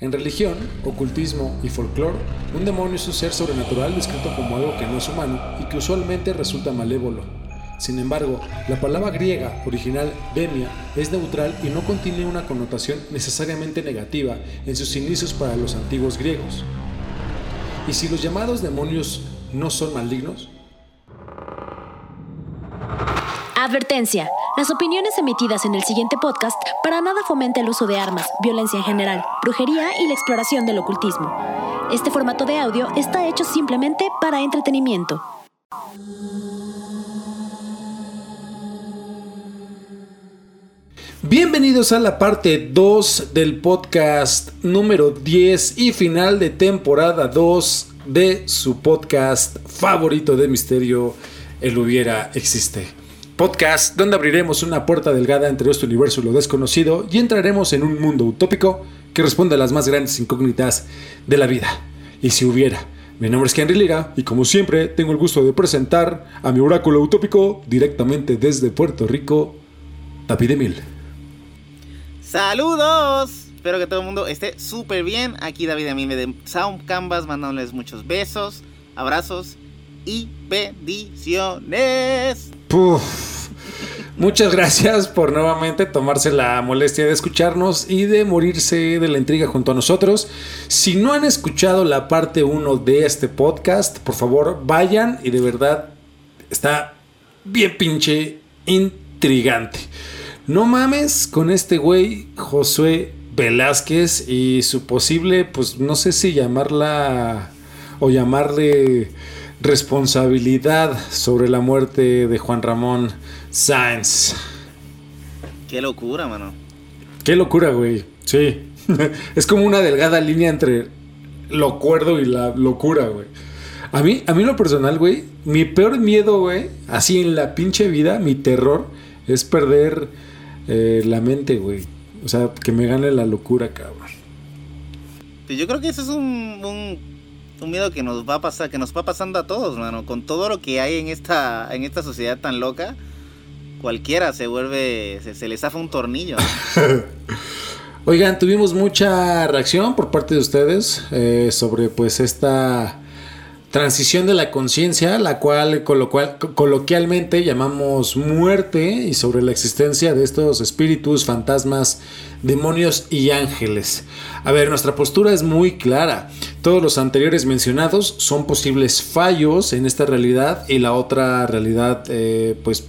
En religión, ocultismo y folclore, un demonio es un ser sobrenatural descrito como algo que no es humano y que usualmente resulta malévolo. Sin embargo, la palabra griega original demia es neutral y no contiene una connotación necesariamente negativa en sus inicios para los antiguos griegos. ¿Y si los llamados demonios no son malignos? Advertencia. Las opiniones emitidas en el siguiente podcast para nada fomenta el uso de armas, violencia en general, brujería y la exploración del ocultismo. Este formato de audio está hecho simplemente para entretenimiento. Bienvenidos a la parte 2 del podcast número 10 y final de temporada 2 de su podcast favorito de misterio, El hubiera existe podcast donde abriremos una puerta delgada entre este universo y lo desconocido y entraremos en un mundo utópico que responde a las más grandes incógnitas de la vida. Y si hubiera, mi nombre es Henry Lira y como siempre tengo el gusto de presentar a mi oráculo utópico directamente desde Puerto Rico, David Emil. Saludos, espero que todo el mundo esté súper bien. Aquí David Emil de Sound Canvas mandándoles muchos besos, abrazos y bendiciones. Muchas gracias por nuevamente tomarse la molestia de escucharnos y de morirse de la intriga junto a nosotros. Si no han escuchado la parte 1 de este podcast, por favor vayan y de verdad está bien pinche intrigante. No mames con este güey Josué Velázquez y su posible, pues no sé si llamarla o llamarle responsabilidad sobre la muerte de Juan Ramón Sáenz. Qué locura, mano. Qué locura, güey. Sí. es como una delgada línea entre lo cuerdo y la locura, güey. A mí, a mí lo personal, güey, mi peor miedo, güey, así en la pinche vida, mi terror, es perder eh, la mente, güey. O sea, que me gane la locura, cabrón. Pues yo creo que eso es un un miedo que nos va a pasar, que nos va pasando a todos, mano. Con todo lo que hay en esta, en esta sociedad tan loca, cualquiera se vuelve, se, le zafa un tornillo. Oigan, tuvimos mucha reacción por parte de ustedes eh, sobre pues esta transición de la conciencia, la cual coloquialmente llamamos muerte y sobre la existencia de estos espíritus, fantasmas, demonios y ángeles. A ver, nuestra postura es muy clara. Todos los anteriores mencionados son posibles fallos en esta realidad y la otra realidad, eh, pues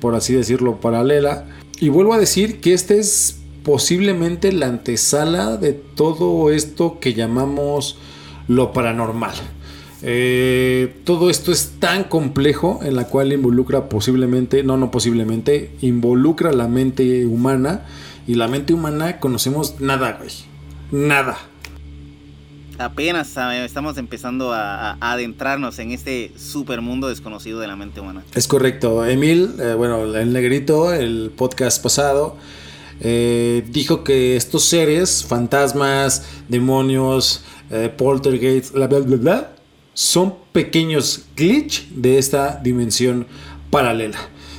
por así decirlo, paralela. Y vuelvo a decir que este es posiblemente la antesala de todo esto que llamamos lo paranormal. Eh, todo esto es tan complejo en la cual involucra posiblemente, no, no posiblemente, involucra la mente humana y la mente humana conocemos nada, güey. Nada. Apenas estamos empezando a, adentrarnos en este super mundo desconocido de la mente humana. Es correcto. Emil, eh, bueno, el negrito, el podcast pasado, eh, dijo que estos seres, fantasmas, demonios, poltergeist, bla, bla, bla, bla, son pequeños glitch de esta dimensión paralela.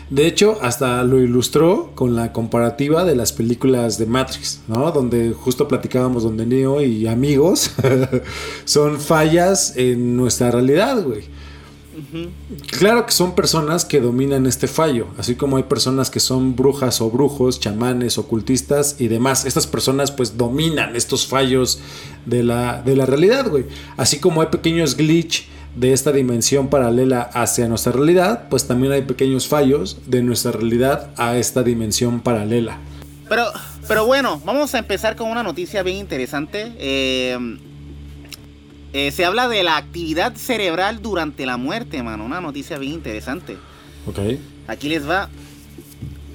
De hecho, hasta lo ilustró con la comparativa de las películas de Matrix, ¿no? Donde justo platicábamos donde Neo y amigos son fallas en nuestra realidad, güey. Claro que son personas que dominan este fallo, así como hay personas que son brujas o brujos, chamanes, ocultistas y demás. Estas personas pues dominan estos fallos de la, de la realidad, güey. Así como hay pequeños glitch de esta dimensión paralela hacia nuestra realidad, pues también hay pequeños fallos de nuestra realidad a esta dimensión paralela. Pero, pero bueno, vamos a empezar con una noticia bien interesante. Eh, eh, se habla de la actividad cerebral durante la muerte, mano. Una noticia bien interesante. Ok. Aquí les va.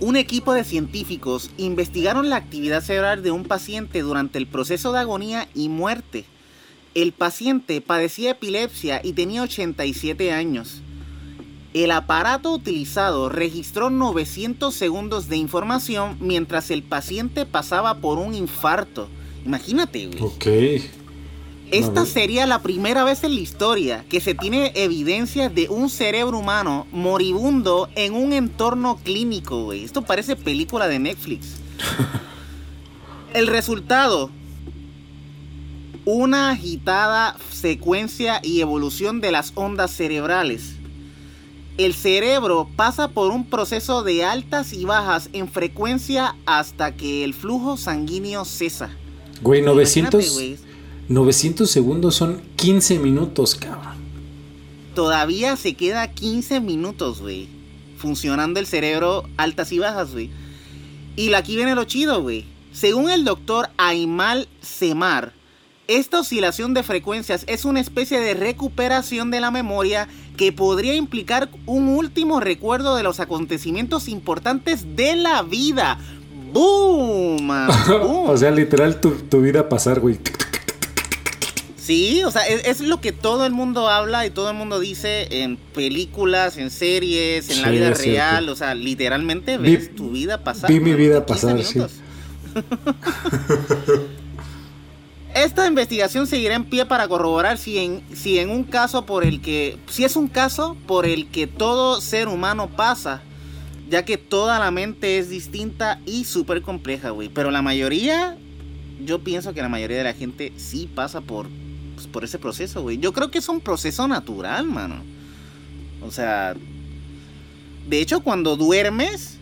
Un equipo de científicos investigaron la actividad cerebral de un paciente durante el proceso de agonía y muerte. El paciente padecía epilepsia y tenía 87 años. El aparato utilizado registró 900 segundos de información mientras el paciente pasaba por un infarto. Imagínate, güey. Ok. Esta sería la primera vez en la historia que se tiene evidencia de un cerebro humano moribundo en un entorno clínico, güey. Esto parece película de Netflix. El resultado una agitada secuencia y evolución de las ondas cerebrales. El cerebro pasa por un proceso de altas y bajas en frecuencia hasta que el flujo sanguíneo cesa. Güey, 900, 900 segundos son 15 minutos, cabrón. Todavía se queda 15 minutos, güey. Funcionando el cerebro altas y bajas, güey. Y aquí viene lo chido, güey. Según el doctor Aymal Semar, esta oscilación de frecuencias es una especie de recuperación de la memoria que podría implicar un último recuerdo de los acontecimientos importantes de la vida. ¡Boom! o sea, literal tu, vida pasar, güey. Sí, o sea, es, lo que todo el mundo habla y todo el mundo dice en películas, en series, en la vida real. O sea, literalmente ves tu vida pasar. Vi mi vida pasar, sí. Esta investigación seguirá en pie para corroborar si en, si en un caso por el que, si es un caso por el que todo ser humano pasa, ya que toda la mente es distinta y súper compleja, güey. Pero la mayoría, yo pienso que la mayoría de la gente sí pasa por, pues, por ese proceso, güey. Yo creo que es un proceso natural, mano. O sea, de hecho, cuando duermes,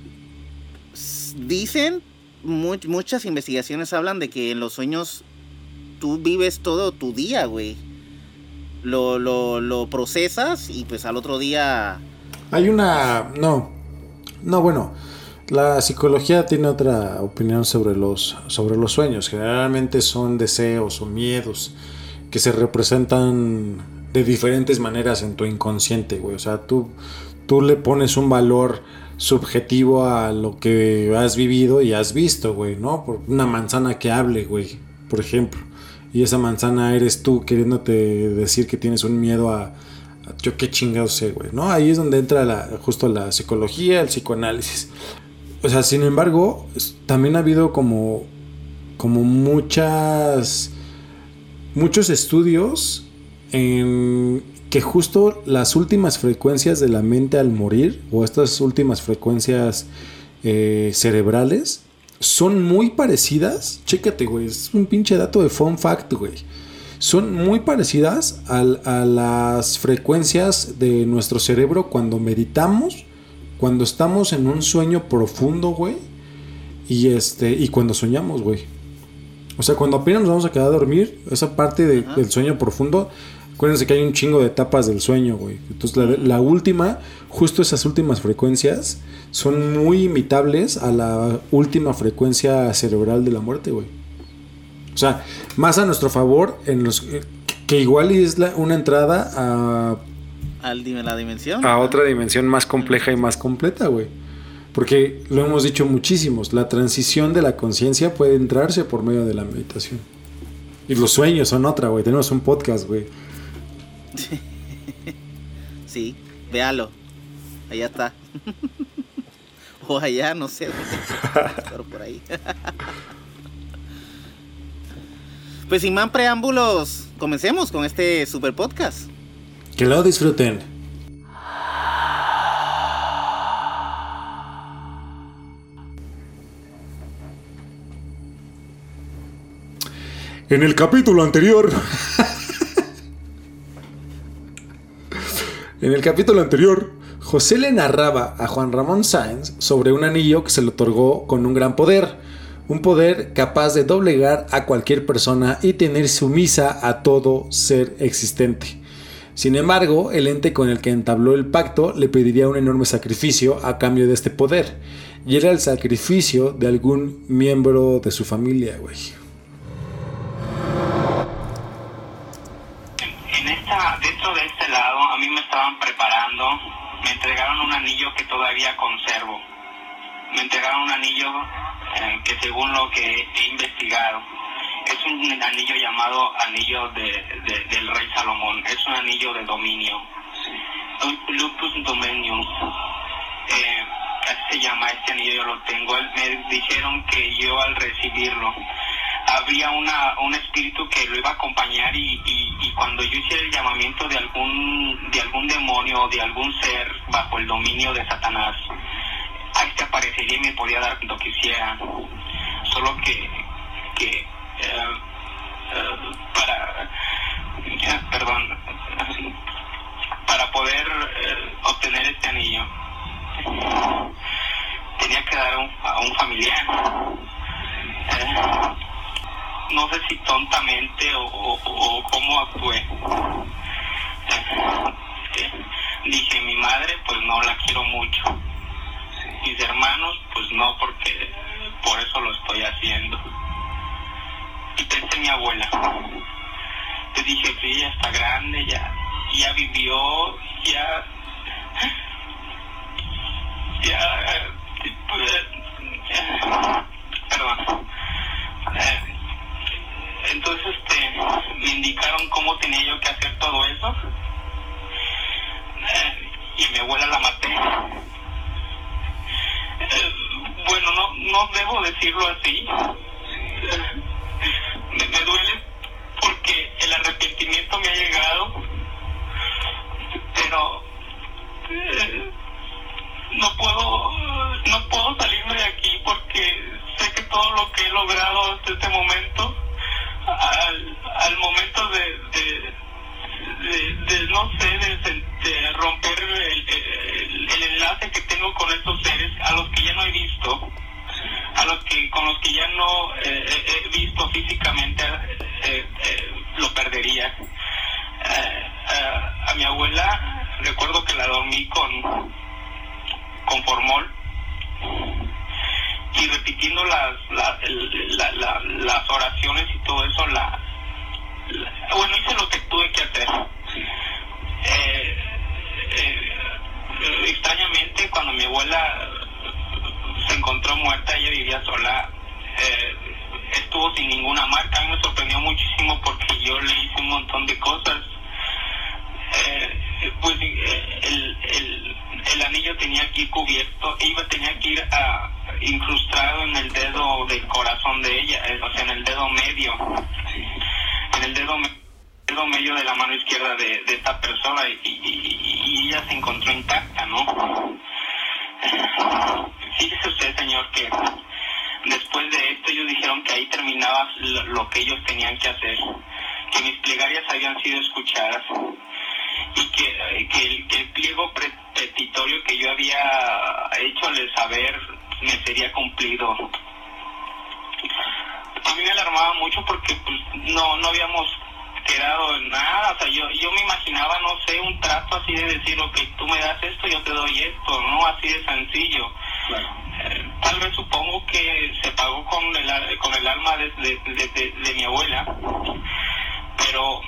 dicen, muchas investigaciones hablan de que en los sueños tú vives todo tu día, güey. Lo, lo, lo procesas y pues al otro día... Hay una... No. No, bueno. La psicología tiene otra opinión sobre los, sobre los sueños. Generalmente son deseos o miedos que se representan de diferentes maneras en tu inconsciente, güey. O sea, tú, tú le pones un valor subjetivo a lo que has vivido y has visto, güey, ¿no? Por una manzana que hable, güey, por ejemplo y esa manzana eres tú queriéndote decir que tienes un miedo a, yo qué chingados sé, güey, ¿no? Ahí es donde entra la, justo la psicología, el psicoanálisis. O sea, sin embargo, también ha habido como, como muchas, muchos estudios en que justo las últimas frecuencias de la mente al morir, o estas últimas frecuencias eh, cerebrales, son muy parecidas. Chécate, güey. Es un pinche dato de fun fact, güey. Son muy parecidas a, las frecuencias de nuestro cerebro cuando meditamos, cuando estamos en un sueño profundo, güey. Y este. Y cuando soñamos, güey. O sea, cuando apenas nos vamos a quedar a dormir, esa parte del sueño profundo Acuérdense que hay un chingo de etapas del sueño, güey. Entonces la, última, justo esas últimas frecuencias, son muy imitables a la última frecuencia cerebral de la muerte, güey. O sea, más a nuestro favor, en los que igual es una entrada a... la dimensión. A otra dimensión más compleja y más completa, güey. Porque lo hemos dicho muchísimos, la transición de la conciencia puede entrarse por medio de la meditación. Y los sueños son otra, güey. Tenemos un podcast, güey. sí, véalo. Allá está. o allá, no sé. Pero por ahí. pues sin más preámbulos, comencemos con este super podcast. Que lo disfruten. En el capítulo anterior En el capítulo anterior, José le narraba a Juan Ramón Sáenz sobre un anillo que se le otorgó con un gran poder, un poder capaz de doblegar a cualquier persona y tener sumisa a todo ser existente. Sin embargo, el ente con el que entabló el pacto le pediría un enorme sacrificio a cambio de este poder, y era el sacrificio de algún miembro de su familia, güey. Estaban preparando, me entregaron un anillo que todavía conservo. Me entregaron un anillo eh, que según lo que he investigado, es un anillo llamado anillo del rey Salomón, es un anillo de dominio. Lupus Dominium. Eh, así se llama este anillo, yo lo tengo. Me dijeron que yo al recibirlo había una, un espíritu que lo iba a acompañar y, y, cuando yo hice el llamamiento de algún, de algún demonio, de algún ser bajo el dominio de Satanás, a este aparecería y me podía dar cuando quisiera. Solo que, que eh, eh, para, eh, perdón, para poder obtener este anillo, tenía que dar a un familiar si tontamente o, cómo actué. Eh, dije, mi madre pues no la quiero mucho. Mis hermanos pues no porque por eso lo estoy haciendo. Y pensé mi abuela. Te dije, sí, ya está grande, ya, ya vivió, ya... Ya... Pues, perdón. Eh, entonces este, me indicaron cómo tenía yo que hacer todo eso. Eh, y mi abuela la maté. Eh, bueno, no, no debo decirlo así. Me, me, duele porque el arrepentimiento me ha llegado, pero no puedo no puedo salirme de aquí porque sé que todo lo que he logrado hasta este momento al, al momento de, de, no sé de, romper el, el, enlace que tengo con estos seres a los que ya no he visto a los que con los que ya no eh, he visto físicamente eh, eh, lo perdería. A mi abuela recuerdo que la dormí con con formol y repitiendo las las oraciones y todo eso la, bueno hice lo que tuve que hacer. Eh, eh, extrañamente cuando mi abuela se encontró muerta ella vivía sola eh, estuvo sin ninguna marca. A mí me sorprendió muchísimo porque yo le hice un montón de cosas pues el, el el anillo tenía que ir cubierto, iba tenía que ir a, incrustado en el dedo del corazón de ella, eh, o sea, en el dedo medio, en el dedo, dedo medio de la mano izquierda de, esta persona y, ella se encontró intacta, ¿no? Fíjese usted, señor, que después de esto ellos dijeron que ahí terminaba lo, que ellos tenían que hacer, que mis plegarias habían sido escuchadas y que, que, el, que el pliego petitorio que yo había hecho al saber me sería cumplido. A mí me alarmaba mucho porque pues, no, no habíamos quedado en nada, o sea, yo, yo me imaginaba, no sé, un trato así de decir, ok, tú me das esto, yo te doy esto, no así de sencillo. Eh, tal vez supongo que se pagó con el, con el alma de, de, de, mi abuela, pero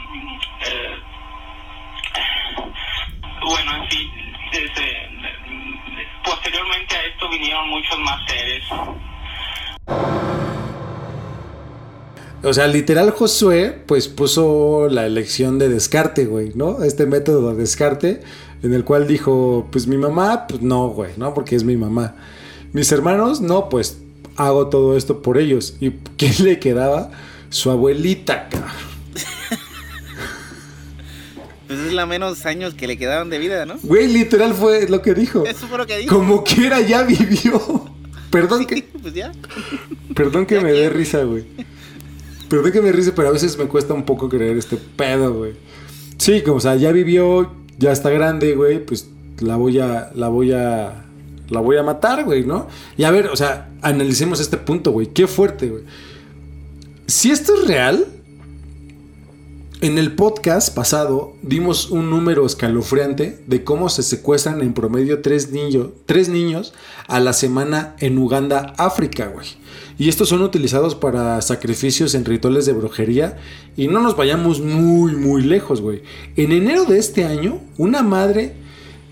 eh, bueno, en fin, desde, posteriormente a esto vinieron muchos más seres. O sea, literal Josué, pues puso la elección de descarte, güey, ¿no? Este método de descarte, en el cual dijo, pues mi mamá, pues no, güey, ¿no? Porque es mi mamá. Mis hermanos, no, pues hago todo esto por ellos. ¿Y quién le quedaba? Su abuelita, cabrón. Pues es la menos años que le quedaron de vida, ¿no? Güey, literal fue lo que dijo. Eso fue lo que dijo. Como quiera ya vivió. Perdón que. Pues ya. Perdón que me dé risa, güey. Perdón que me risa, pero a veces me cuesta un poco creer este pedo, güey. Sí, como o sea, ya vivió, ya está grande, güey, pues la voy a. La voy a. La voy a matar, güey, ¿no? Y a ver, o sea, analicemos este punto, güey. Qué fuerte, güey. Si esto es real, en el podcast pasado dimos un número escalofriante de cómo se secuestran en promedio tres, niños a la semana en Uganda, África, güey. Y estos son utilizados para sacrificios en rituales de brujería. Y no nos vayamos muy, muy lejos, güey. En enero de este año, una madre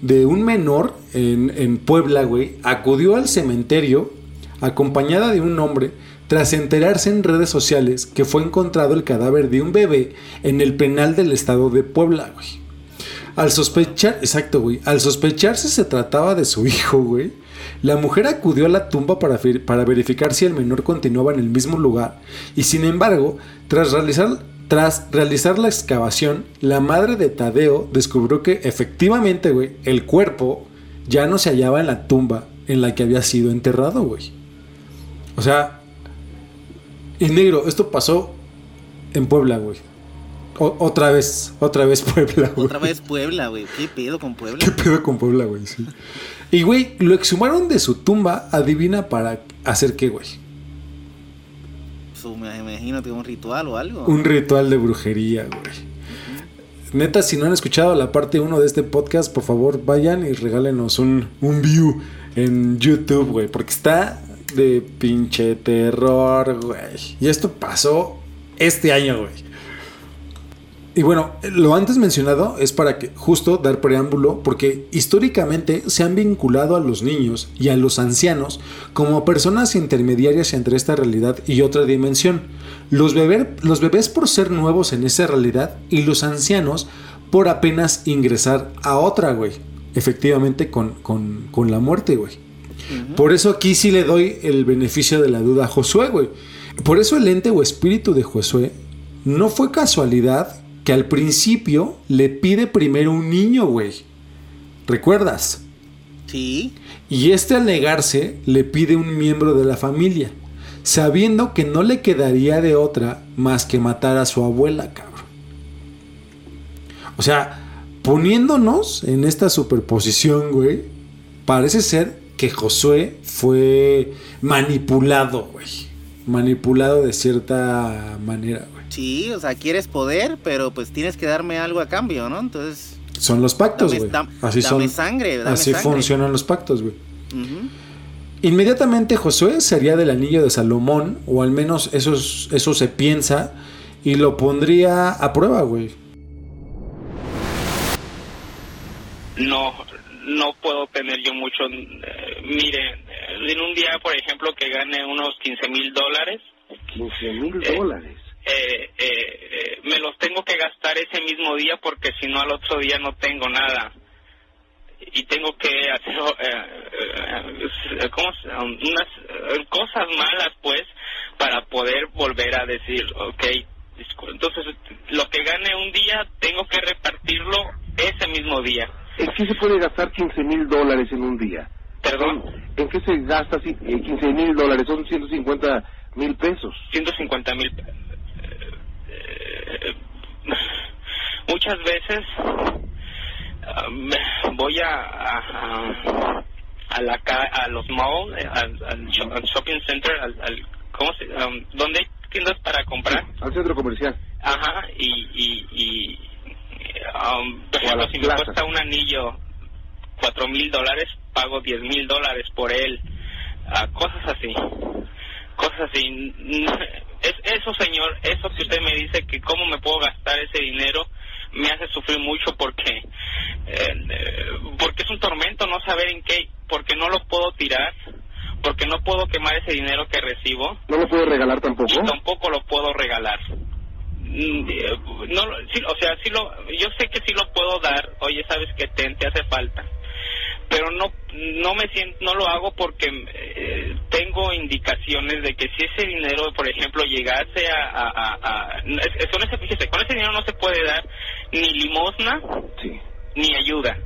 de un menor en, en Puebla, güey, acudió al cementerio acompañada de un hombre tras enterarse en redes sociales que fue encontrado el cadáver de un bebé en el penal del estado de Puebla, güey. Al sospechar, exacto, güey, al sospecharse se trataba de su hijo, güey. La mujer acudió a la tumba para, para verificar si el menor continuaba en el mismo lugar y sin embargo, tras realizar, tras realizar la excavación, la madre de Tadeo descubrió que efectivamente, güey, el cuerpo ya no se hallaba en la tumba en la que había sido enterrado, güey. O sea, y negro, esto pasó en Puebla, güey. otra vez, otra vez Puebla, güey. Otra vez Puebla, güey. ¿Qué pedo con Puebla? ¿Qué pedo con Puebla, güey? Sí. Y, güey, lo exhumaron de su tumba, adivina para hacer qué, güey. me imagino que un ritual o algo. Un ritual de brujería, güey. Neta, si no han escuchado la parte 1 de este podcast, por favor vayan y regálenos un, un view en YouTube, güey. Porque está de pinche terror, güey. Y esto pasó este año, güey. Y bueno, lo antes mencionado es para que justo dar preámbulo, porque históricamente se han vinculado a los niños y a los ancianos como personas intermediarias entre esta realidad y otra dimensión. Los, los bebés por ser nuevos en esa realidad y los ancianos por apenas ingresar a otra, güey. Efectivamente con, con, la muerte, güey. Por eso aquí sí le doy el beneficio de la duda a Josué, güey. Por eso el ente o espíritu de Josué no fue casualidad que al principio le pide primero un niño, güey. ¿Recuerdas? Sí. Y este al negarse le pide un miembro de la familia, sabiendo que no le quedaría de otra más que matar a su abuela, cabrón. O sea, poniéndonos en esta superposición, güey, parece ser que Josué fue manipulado, güey. Manipulado de cierta manera, güey. Sí, o sea, quieres poder, pero pues tienes que darme algo a cambio, ¿no? Entonces. Son los pactos, güey. así dame sangre, dame Así funcionan los pactos, güey. Inmediatamente Josué sería del anillo de Salomón, o al menos eso, eso se piensa, y lo pondría a prueba, güey. No, no puedo tener yo mucho. Eh, mire, en un día, por ejemplo, que gane unos 15 mil dólares. 15 mil eh, dólares. Eh, eh, me los tengo que gastar ese mismo día porque si no al otro día no tengo nada y tengo que hacer eh, unas cosas malas pues para poder volver a decir ok entonces lo que gane un día tengo que repartirlo ese mismo día ¿en qué se puede gastar 15 mil dólares en un día? ¿Perdón? ¿en qué se gasta 15 mil dólares? son 150 mil pesos 150 mil muchas veces um, voy a, a, a, la a los malls, al, shopping center, al, ¿cómo se, um, donde hay tiendas para comprar. al centro comercial. Ajá, y, y, y um, por ejemplo, si me cuesta un anillo cuatro mil dólares, pago diez mil dólares por él. Uh, cosas así. Cosas así. Es eso, señor, eso que usted me dice que cómo me puedo gastar ese dinero, me hace sufrir mucho porque eh, porque es un tormento no saber en qué, porque no lo puedo tirar, porque no puedo quemar ese dinero que recibo. No lo puedo regalar tampoco. Y tampoco lo puedo regalar. Mm, eh, no, o sea, sí lo, yo sé que sí lo puedo dar. Oye, sabes que te, te hace falta pero no no me siento no lo hago porque eh, tengo indicaciones de que si ese dinero por ejemplo llegase a, a, a, con ese dinero no se puede dar ni limosna ni ayuda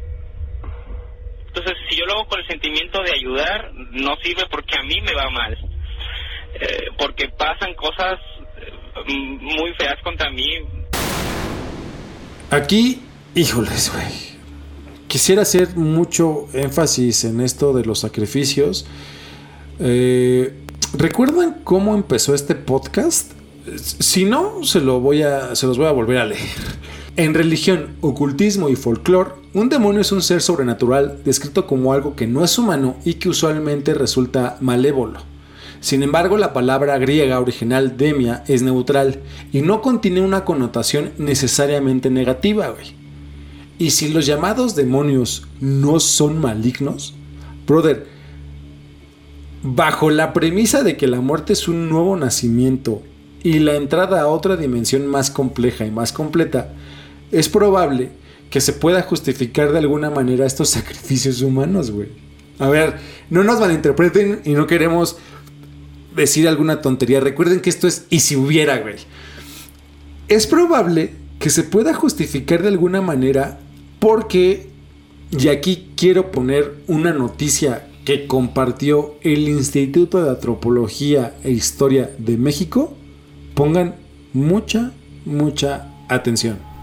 entonces si yo lo hago con el sentimiento de ayudar no sirve porque a mí me va mal eh, porque pasan cosas muy feas contra mí aquí híjoles güey quisiera hacer mucho énfasis en esto de los sacrificios. Eh, ¿Recuerdan cómo empezó este podcast? Si no, se, lo voy a, se los voy a volver a leer. En religión, ocultismo y folclore, un demonio es un ser sobrenatural descrito como algo que no es humano y que usualmente resulta malévolo. Sin embargo, la palabra griega original demia es neutral y no contiene una connotación necesariamente negativa, güey. Y si los llamados demonios no son malignos, brother, bajo la premisa de que la muerte es un nuevo nacimiento y la entrada a otra dimensión más compleja y más completa, es probable que se pueda justificar de alguna manera estos sacrificios humanos, güey. A ver, no nos malinterpreten y no queremos decir alguna tontería. Recuerden que esto es y si hubiera, güey. Es probable que se pueda justificar de alguna manera porque, y aquí quiero poner una noticia que compartió el Instituto de Antropología e Historia de México, pongan mucha, mucha atención.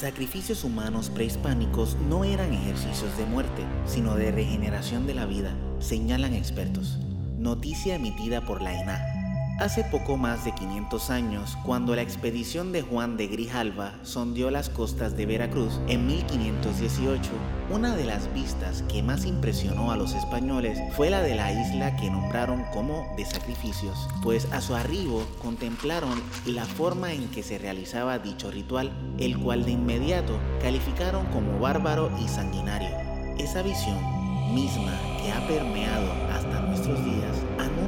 Sacrificios humanos prehispánicos no eran ejercicios de muerte, sino de regeneración de la vida, señalan expertos. noticia emitida por la ENA. Hace poco más de 500 años, cuando la expedición de Juan de Grijalva sondeó las costas de Veracruz en 1518, una de las vistas que más impresionó a los españoles fue la de la isla que nombraron como de sacrificios, pues a su arribo contemplaron la forma en que se realizaba dicho ritual, el cual de inmediato calificaron como bárbaro y sanguinario. Esa visión misma que ha permeado hasta nuestros días,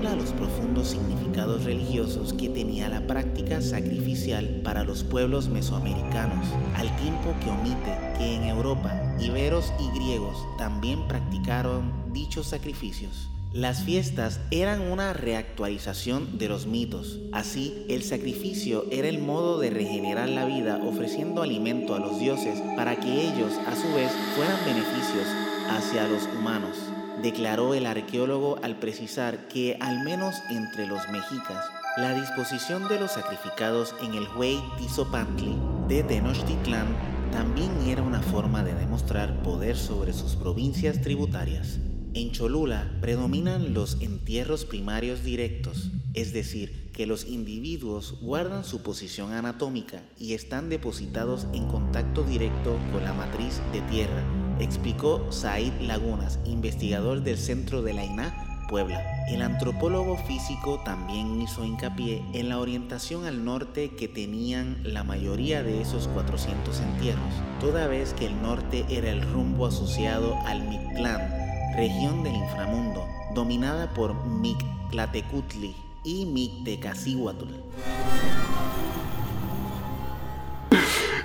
anula los profundos significados religiosos que tenía la práctica sacrificial para los pueblos mesoamericanos, al tiempo que omite que en Europa iberos y griegos también practicaron dichos sacrificios. Las fiestas eran una reactualización de los mitos. Así, el sacrificio era el modo de regenerar la vida ofreciendo alimento a los dioses para que ellos a su vez fueran beneficios hacia los humanos, declaró el arqueólogo al precisar que al menos entre los mexicas, la disposición de los sacrificados en el Huey Tizopantli de Tenochtitlán también era una forma de demostrar poder sobre sus provincias tributarias. En Cholula predominan los entierros primarios directos, es decir, que los individuos guardan su posición anatómica y están depositados en contacto directo con la matriz de tierra, explicó Said Lagunas, investigador del Centro de la INA, Puebla. El antropólogo físico también hizo hincapié en la orientación al norte que tenían la mayoría de esos 400 entierros, toda vez que el norte era el rumbo asociado al Mictlán, región del inframundo, dominada por Mictlatecutli y Mictecacihuatl.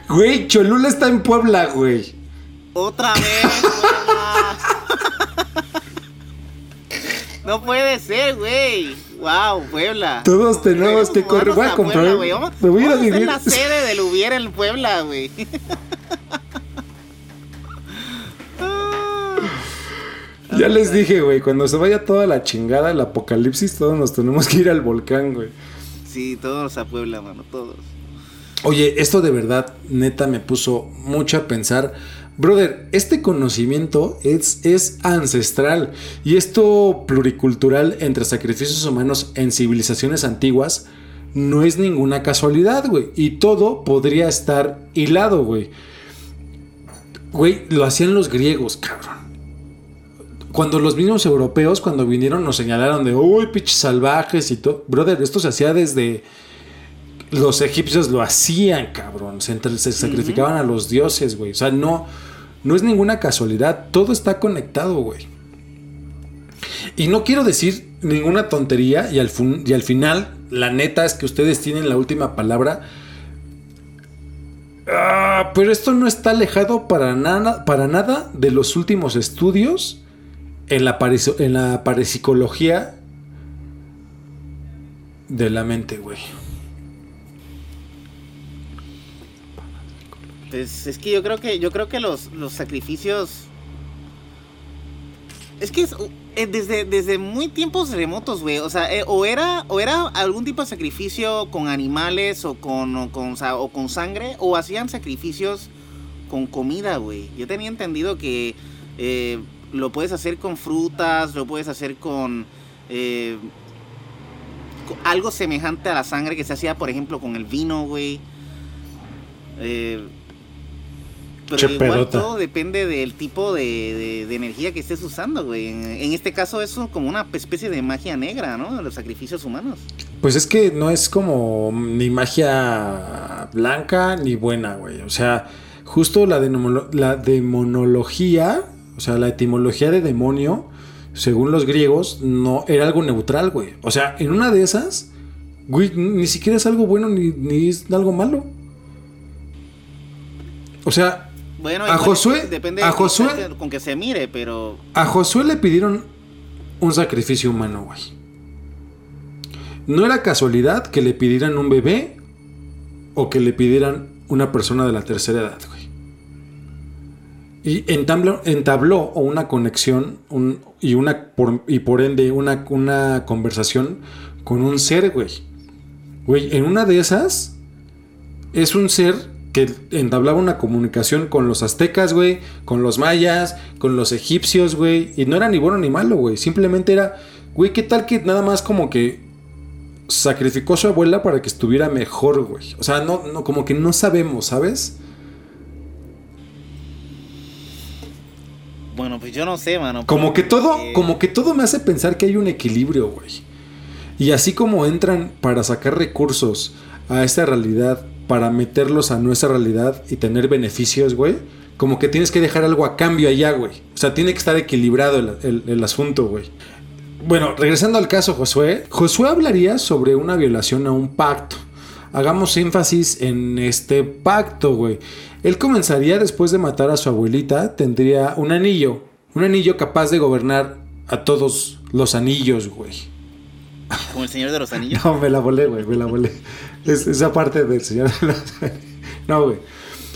Güey, Cholula está en Puebla, güey. Otra vez, Puebla. no puede ser, güey. Wow, Puebla. Todos tenemos que correr. Voy a comprar. Me voy a vivir. la sede del Hubiera en Puebla, güey. Ya les dije, güey, cuando se vaya toda la chingada, el apocalipsis, todos nos tenemos que ir al volcán, güey. Sí, todos a Puebla, mano, todos. Oye, esto de verdad, neta, me puso mucho a pensar. Brother, este conocimiento es, es ancestral y esto pluricultural entre sacrificios humanos en civilizaciones antiguas no es ninguna casualidad, güey. Y todo podría estar hilado, güey. Güey, lo hacían los griegos, cabrón cuando los mismos europeos, cuando vinieron, nos señalaron de, uy, pinches salvajes y todo. Brother, esto se hacía desde. Los egipcios lo hacían, cabrón. Se, sacrificaban a los dioses, güey. O sea, no, no es ninguna casualidad. Todo está conectado, güey. Y no quiero decir ninguna tontería. Y al, y al final, la neta es que ustedes tienen la última palabra. Ah, pero esto no está alejado para nada, para nada de los últimos estudios en la, en la parapsicología de la mente, güey. Es que yo creo que yo creo que los, los sacrificios es que eh, desde, desde muy tiempos remotos, güey. O sea, eh, o, era, o era algún tipo de sacrificio con animales o con, o con, o con sangre, o hacían sacrificios con comida, güey. Yo tenía entendido que eh, lo puedes hacer con frutas, lo puedes hacer con, algo semejante a la sangre que se hacía, por ejemplo, con el vino, güey. Eh, pero igual todo depende del tipo de, energía que estés usando, güey. En, este caso es como una especie de magia negra, ¿no? Los sacrificios humanos. Pues es que no es como ni magia blanca ni buena, güey. O sea, justo la, la demonología o sea, la etimología de demonio, según los griegos, no era algo neutral, güey. O sea, en una de esas, güey, ni siquiera es algo bueno ni, es algo malo. O sea, bueno, a Josué, depende a Josué, con que se mire, pero a Josué le pidieron un sacrificio humano, güey. No era casualidad que le pidieran un bebé o que le pidieran una persona de la tercera edad, güey. Y entabló, entabló una conexión y, una, por, y por ende una, una conversación con un ser, güey. Güey, en una de esas es un ser que entablaba una comunicación con los aztecas, güey, con los mayas, con los egipcios, güey. Y no era ni bueno ni malo, güey. Simplemente era, güey, ¿qué tal que nada más como que sacrificó a su abuela para que estuviera mejor, güey? O sea, no, no, como que no sabemos, ¿sabes? Bueno, pues yo no sé, mano. Como que todo, como que todo me hace pensar que hay un equilibrio, güey. Y así como entran para sacar recursos a esta realidad, para meterlos a nuestra realidad y tener beneficios, güey, como que tienes que dejar algo a cambio allá, güey. O sea, tiene que estar equilibrado el, asunto, güey. Bueno, regresando al caso Josué, Josué hablaría sobre una violación a un pacto. Hagamos énfasis en este pacto, güey. Él comenzaría después de matar a su abuelita, tendría un anillo, un anillo capaz de gobernar a todos los anillos, güey. Como el Señor de los Anillos. No, me la volé, güey, me la volé. Es, esa parte del Señor de los Anillos. No, güey.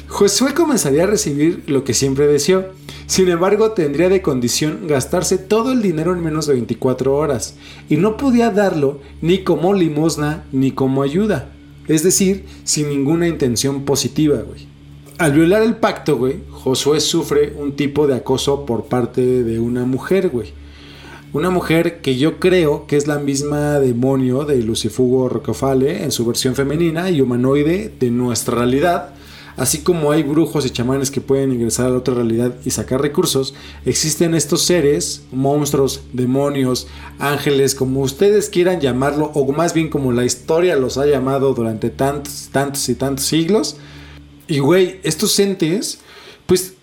Josué comenzaría a recibir lo que siempre deseó. Sin embargo, tendría de condición gastarse todo el dinero en menos de 24 horas. Y no podía darlo ni como limosna ni como ayuda. Es decir, sin ninguna intención positiva, güey. Al violar el pacto, güey, Josué sufre un tipo de acoso por parte de una mujer, güey. Una mujer que yo creo que es la misma demonio de Lucifugo Rocofale en su versión femenina y humanoide de nuestra realidad. Así como hay brujos y chamanes que pueden ingresar a la otra realidad y sacar recursos, existen estos seres, monstruos, demonios, ángeles, como ustedes quieran llamarlo, o más bien como la historia los ha llamado durante tantos, tantos y tantos siglos. Y güey, estos entes, pues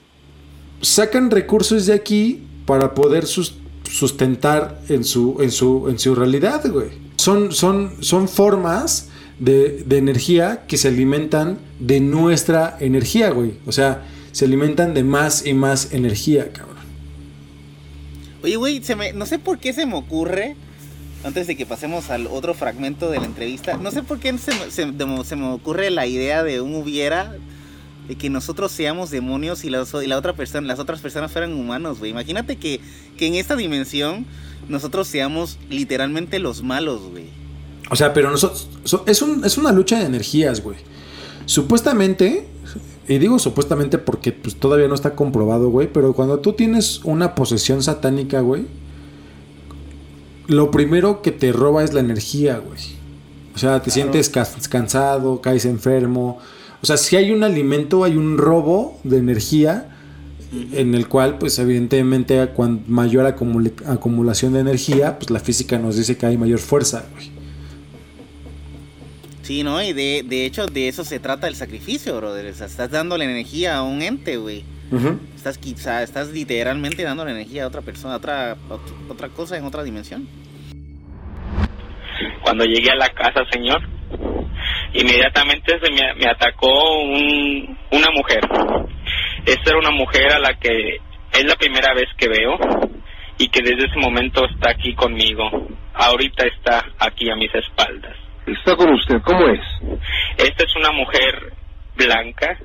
sacan recursos de aquí para poder sus- sustentar en su, en su, en su realidad, güey. Son, son, son formas de, de energía que se alimentan de nuestra energía, güey. O sea, se alimentan de más y más energía, cabrón. Oye, güey, no sé por qué se me ocurre, antes de que pasemos al otro fragmento de la entrevista, no sé por qué se se se me ocurre la idea de un hubiera de que nosotros seamos demonios y, las- y la otra persona, las otras personas fueran humanos, güey. Imagínate que, que en esta dimensión nosotros seamos literalmente los malos, güey. O sea, pero nosotros. so- es, un- es una lucha de energías, güey. Supuestamente. Y digo supuestamente porque pues, todavía no está comprobado, güey. Pero cuando tú tienes una posesión satánica, güey. Lo primero que te roba es la energía, güey. O sea, te sientes cansado, caes enfermo. O sea, si hay un alimento, hay un robo de energía. En el cual, pues evidentemente, cuando mayor acumula- acumulación de energía, pues la física nos dice que hay mayor fuerza, güey. Sí, ¿no? Y de, de hecho de eso se trata el sacrificio, brother. O sea, estás dándole energía a un ente, güey. Estás quizá, estás literalmente dándole energía a otra persona, a otra, a otra cosa en otra dimensión. Cuando llegué a la casa, señor, inmediatamente se me, me atacó un- una mujer. Esta era una mujer a la que es la primera vez que veo y que desde ese momento está aquí conmigo. Ahorita está aquí a mis espaldas. Está con usted, ¿cómo es? Esta es una mujer blanca,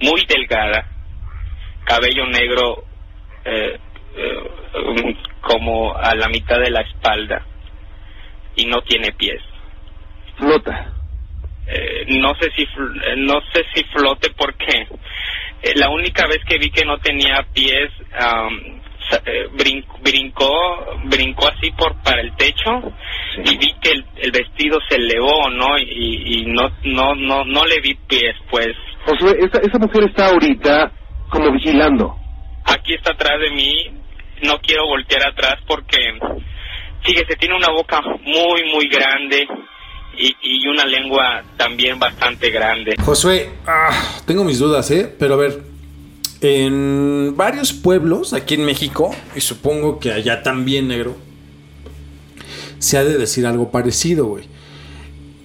muy delgada, cabello negro eh, eh, um, como a la mitad de la espalda y no tiene pies. Flota. Eh, no sé si eh, no sé si flote porque eh, la única vez que vi que no tenía pies eh, brin- brincó brincó así por para el techo y vi que el, el vestido se elevó no y, y no no no no le vi pies pues. Josué, esta, esta mujer está ahorita como vigilando. aquí está atrás de mí. No quiero voltear atrás porque fíjese tiene una boca muy muy grande y, una lengua también bastante grande Josué, ah, tengo mis dudas, ¿eh? Pero a ver, en varios pueblos aquí en México, y supongo que allá también, negro, se ha de decir algo parecido, güey.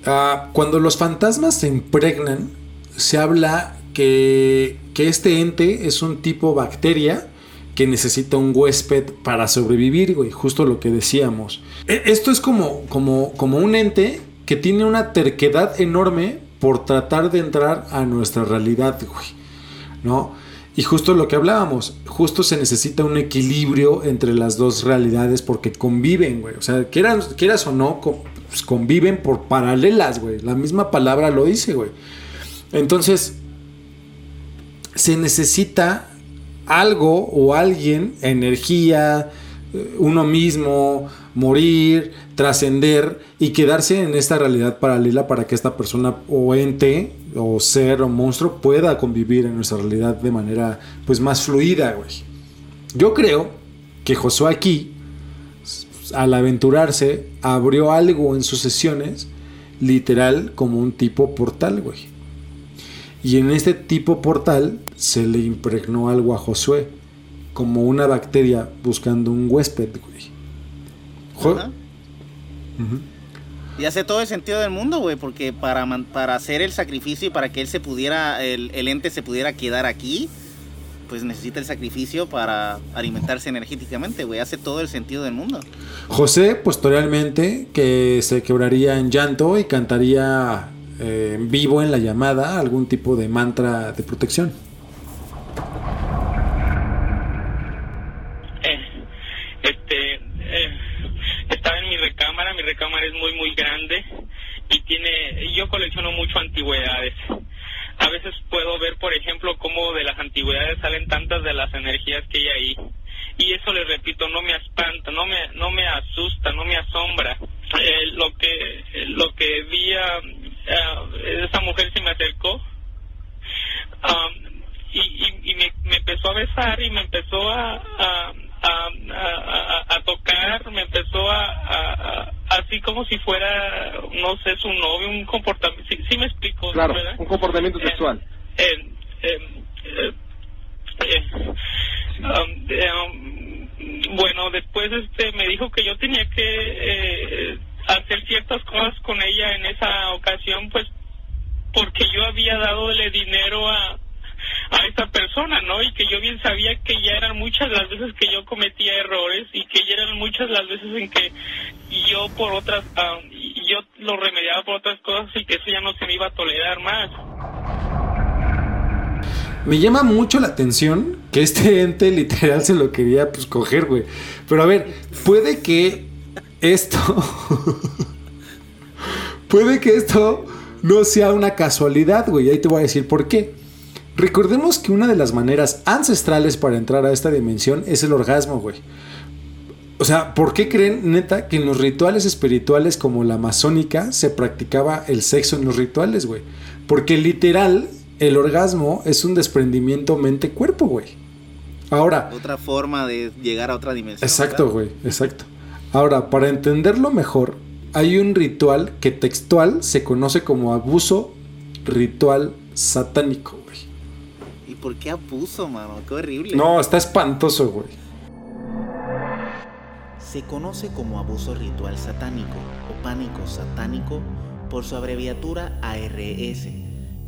Ah, cuando los fantasmas se impregnan, se habla que, que este ente es un tipo bacteria que necesita un huésped para sobrevivir, güey. Justo lo que decíamos. E- Esto es como, como, como un ente que tiene una terquedad enorme por tratar de entrar a nuestra realidad, güey. ¿No? Y justo lo que hablábamos, justo se necesita un equilibrio entre las dos realidades porque conviven, güey. O sea, quieras, quieras o no, pues conviven por paralelas, güey. La misma palabra lo dice, güey. Entonces, se necesita algo o alguien, energía, uno mismo, morir, trascender y quedarse en esta realidad paralela para que esta persona o ente o ser o monstruo pueda convivir en nuestra realidad de manera pues más fluida, güey. Yo creo que Josué aquí, al aventurarse, abrió algo en sus sesiones, literal como un tipo portal, güey. Y en este tipo portal se le impregnó algo a Josué, como una bacteria buscando un huésped, güey. Ajá. Y hace todo el sentido del mundo, güey, porque para, para hacer el sacrificio y para que él se pudiera, el, el ente se pudiera quedar aquí, pues necesita el sacrificio para alimentarse energéticamente, güey. Hace todo el sentido del mundo. José, posteriormente, que se quebraría en llanto y cantaría eh, en vivo en la llamada algún tipo de mantra de protección. Eh, este eh, estaba en mi recámara mi recámara es muy muy grande y tiene yo colecciono mucho antigüedades a veces puedo ver por ejemplo cómo de las antigüedades salen tantas de las energías que hay ahí y eso les repito no me espanta no me no me asusta no me asombra Eh, lo que lo que vi a, a- esa mujer se me acercó um, y, y, y me, me empezó a besar y me empezó a, a, a, a- a- a tocar, me empezó a, a- a- así como si fuera, no sé, su novio, un comportamiento, sí, sí me explico, Claro, ¿verdad? un comportamiento Eh, sexual. eh, eh, eh, eh, um, eh, um, bueno, después este me dijo que yo tenía que eh, hacer ciertas cosas con ella en esa ocasión, pues porque yo había dadole dinero a, a esa persona, ¿no? Y que yo bien sabía que ya eran muchas las veces que yo cometía errores y que ya eran muchas las veces en que yo por otras, ah, y yo lo remediaba por otras cosas y que eso ya no se me iba a tolerar más. Me llama mucho la atención que este ente literal se lo quería pues coger, güey. Pero a ver, puede que esto... puede que esto no sea una casualidad, güey. Ahí te voy a decir por qué. Recordemos que una de las maneras ancestrales para entrar a esta dimensión es el orgasmo, güey. O sea, ¿por qué creen, neta, que en los rituales espirituales como la masónica se practicaba el sexo en los rituales, güey? Porque literal, el orgasmo es un desprendimiento mente-cuerpo, güey. Ahora, Otra forma de llegar a otra dimensión. exacto, ¿verdad? güey, exacto. Ahora, para entenderlo mejor, hay un ritual que textual se conoce como abuso ritual satánico, güey. ¿Y por qué abuso, mano? Qué horrible. No, está espantoso, güey. Se conoce como abuso ritual satánico o pánico satánico por su abreviatura ARS.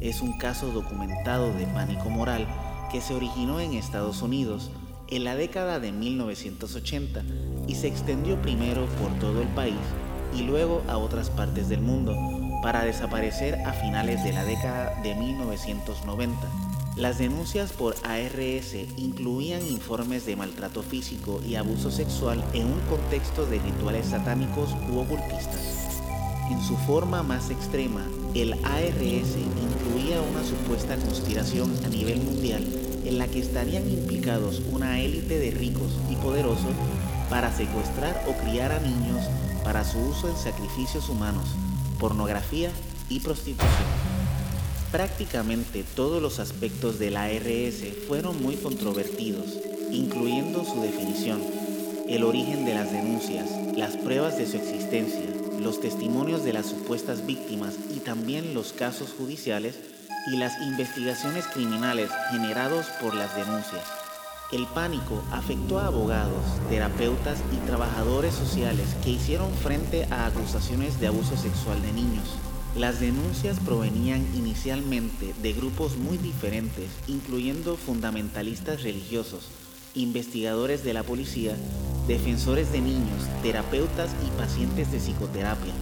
Es un caso documentado de pánico moral que se originó en Estados Unidos en la década de 1980 y se extendió primero por todo el país y luego a otras partes del mundo para desaparecer a finales de la década de 1990. Las denuncias por ARS incluían informes de maltrato físico y abuso sexual en un contexto de rituales satánicos u ocultistas. En su forma más extrema, el ARS incluía una supuesta conspiración a nivel mundial en la que estarían implicados una élite de ricos y poderosos para secuestrar o criar a niños para su uso en sacrificios humanos, pornografía y prostitución. Prácticamente todos los aspectos del ARS fueron muy controvertidos, incluyendo su definición, el origen de las denuncias, las pruebas de su existencia, los testimonios de las supuestas víctimas y también los casos judiciales y las investigaciones criminales generados por las denuncias. El pánico afectó a abogados, terapeutas y trabajadores sociales que hicieron frente a acusaciones de abuso sexual de niños. Las denuncias provenían inicialmente de grupos muy diferentes, incluyendo fundamentalistas religiosos, investigadores de la policía, defensores de niños, terapeutas y pacientes de psicoterapia.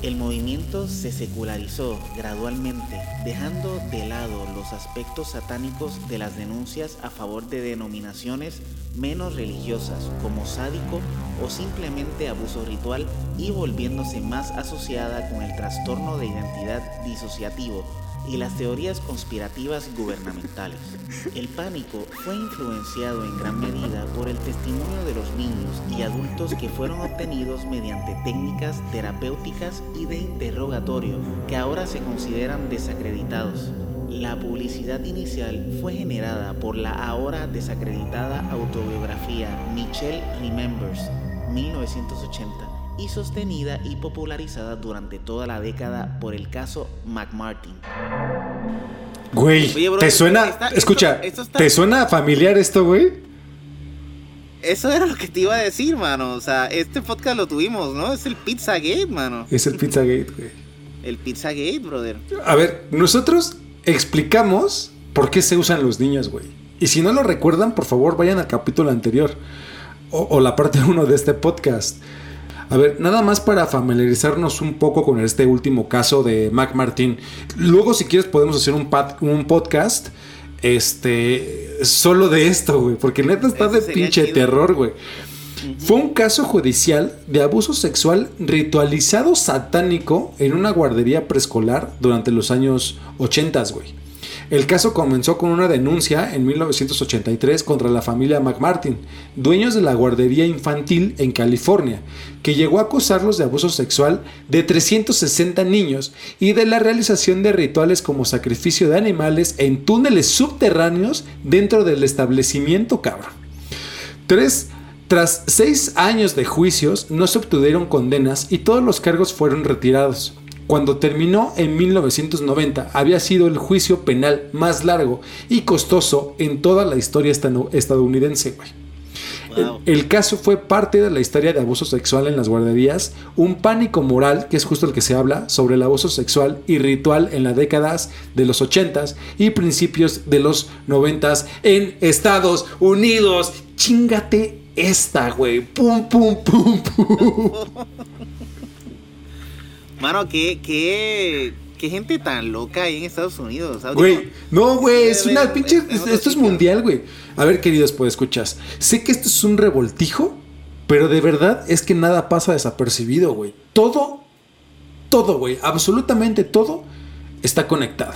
El movimiento se secularizó gradualmente, dejando de lado los aspectos satánicos de las denuncias a favor de denominaciones menos religiosas como sádico o simplemente abuso ritual y volviéndose más asociada con el trastorno de identidad disociativo y las teorías conspirativas gubernamentales. El pánico fue influenciado en gran medida por el testimonio de los niños y adultos que fueron obtenidos mediante técnicas terapéuticas y de interrogatorio que ahora se consideran desacreditados. La publicidad inicial fue generada por la ahora desacreditada autobiografía Michelle Remembers, 1980, y sostenida y popularizada durante toda la década por el caso McMartin. Güey, Oye, bro, ¿te suena? está- escucha, esto está- ¿te suena familiar esto, güey? Eso era lo que te iba a decir, mano. O sea, este podcast lo tuvimos, ¿no? Es el Pizzagate, mano. Es el Pizzagate, güey. El Pizzagate, brother. A ver, nosotros explicamos por qué se usan los niños, güey. Y si no lo recuerdan, por favor, vayan al capítulo anterior o, o la parte 1 de este podcast. A ver, nada más para familiarizarnos un poco con este último caso de Mac Martin. Luego, si quieres, podemos hacer un, un podcast este solo de esto, güey, porque neta está de pinche chido. terror, güey. Fue un caso judicial de abuso sexual ritualizado satánico en una guardería preescolar durante los años 80, güey. El caso comenzó con una denuncia en 1983 contra la familia McMartin, dueños de la guardería infantil en California, que llegó a acusarlos de abuso sexual de 360 niños y de la realización de rituales como sacrificio de animales en túneles subterráneos dentro del establecimiento. Tres, tras seis años de juicios, no se obtuvieron condenas y todos los cargos fueron retirados. Cuando terminó en 1990, había sido el juicio penal más largo y costoso en toda la historia estadounidense, güey. Wow. El, el caso fue parte de la historia de abuso sexual en las guarderías, un pánico moral, que es justo el que se habla, sobre el abuso sexual y ritual en las décadas de los 80s y principios de los 90s en Estados Unidos. Chingate esta, güey. Pum, pum, pum, pum. Mano, qué, qué, qué gente tan loca hay en Estados Unidos. Güey, no, güey, es una pinche. esto es mundial, güey. A ver, queridos, pues escuchas. Sé que esto es un revoltijo, pero de verdad es que nada pasa desapercibido, güey. Todo, todo, güey, absolutamente todo está conectado.